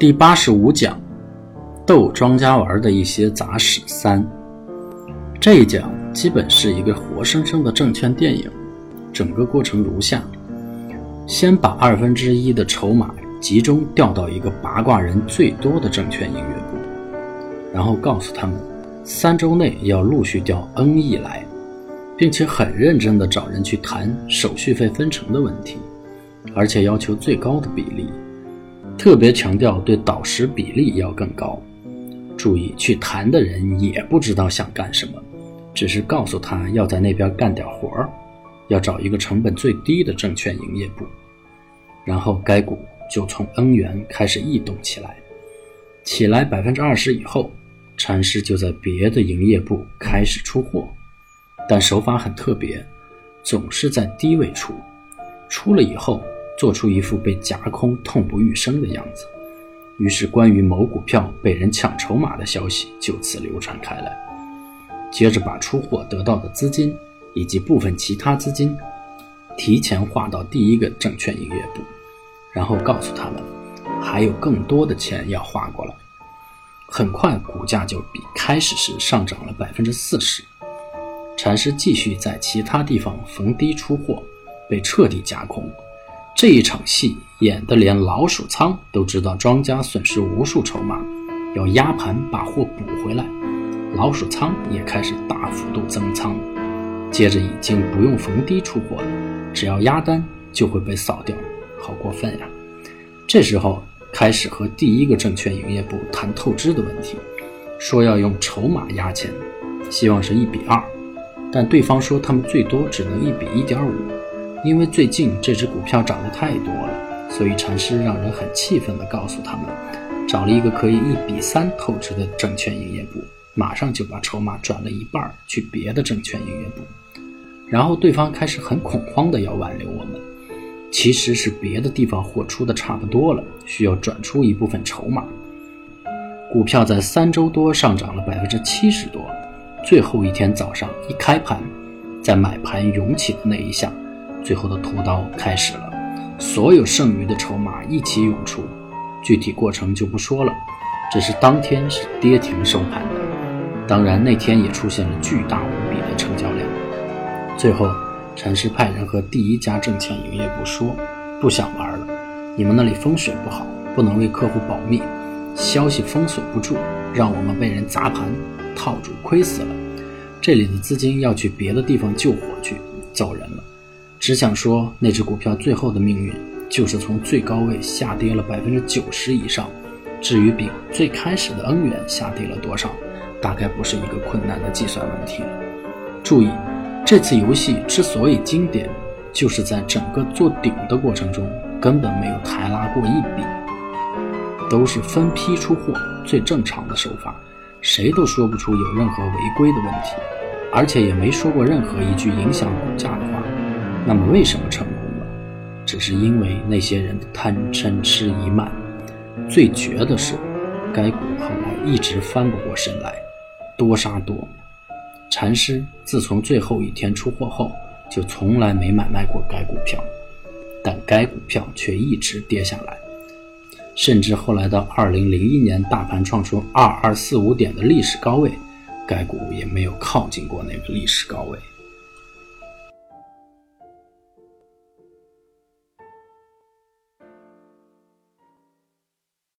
第八十五讲，逗庄家玩的一些杂事三。这一讲基本是一个活生生的证券电影，整个过程如下：先把二分之一的筹码集中调到一个八卦人最多的证券营业部，然后告诉他们，三周内要陆续调 N 亿来，并且很认真地找人去谈手续费分成的问题，而且要求最高的比例。特别强调对导师比例要更高。注意，去谈的人也不知道想干什么，只是告诉他要在那边干点活儿，要找一个成本最低的证券营业部。然后该股就从 N 元开始异动起来，起来百分之二十以后，禅师就在别的营业部开始出货，但手法很特别，总是在低位出，出了以后。做出一副被夹空、痛不欲生的样子，于是关于某股票被人抢筹码的消息就此流传开来。接着把出货得到的资金以及部分其他资金提前划到第一个证券营业部，然后告诉他们还有更多的钱要划过来。很快股价就比开始时上涨了百分之四十。禅师继续在其他地方逢低出货，被彻底夹空。这一场戏演得连老鼠仓都知道庄家损失无数筹码，要压盘把货补回来。老鼠仓也开始大幅度增仓，接着已经不用逢低出货了，只要压单就会被扫掉，好过分呀！这时候开始和第一个证券营业部谈透支的问题，说要用筹码压钱，希望是一比二，但对方说他们最多只能一比一点五。因为最近这只股票涨得太多了，所以禅师让人很气愤地告诉他们，找了一个可以一比三透支的证券营业部，马上就把筹码转了一半去别的证券营业部。然后对方开始很恐慌地要挽留我们，其实是别的地方货出的差不多了，需要转出一部分筹码。股票在三周多上涨了百分之七十多，最后一天早上一开盘，在买盘涌起的那一下。最后的屠刀开始了，所有剩余的筹码一起涌出，具体过程就不说了。只是当天是跌停收盘的，当然那天也出现了巨大无比的成交量。最后，禅师派人和第一家证券营业部说：“不想玩了，你们那里风水不好，不能为客户保密，消息封锁不住，让我们被人砸盘套住，亏死了。这里的资金要去别的地方救火去，走人了。”只想说，那只股票最后的命运就是从最高位下跌了百分之九十以上。至于比最开始的恩元下跌了多少，大概不是一个困难的计算问题。注意，这次游戏之所以经典，就是在整个做顶的过程中根本没有抬拉过一笔，都是分批出货，最正常的手法，谁都说不出有任何违规的问题，而且也没说过任何一句影响股价的话。那么为什么成功了？只是因为那些人的贪嗔痴已满。最绝的是，该股后来一直翻不过身来，多杀多。禅师自从最后一天出货后，就从来没买卖过该股票，但该股票却一直跌下来，甚至后来到二零零一年大盘创出二二四五点的历史高位，该股也没有靠近过那个历史高位。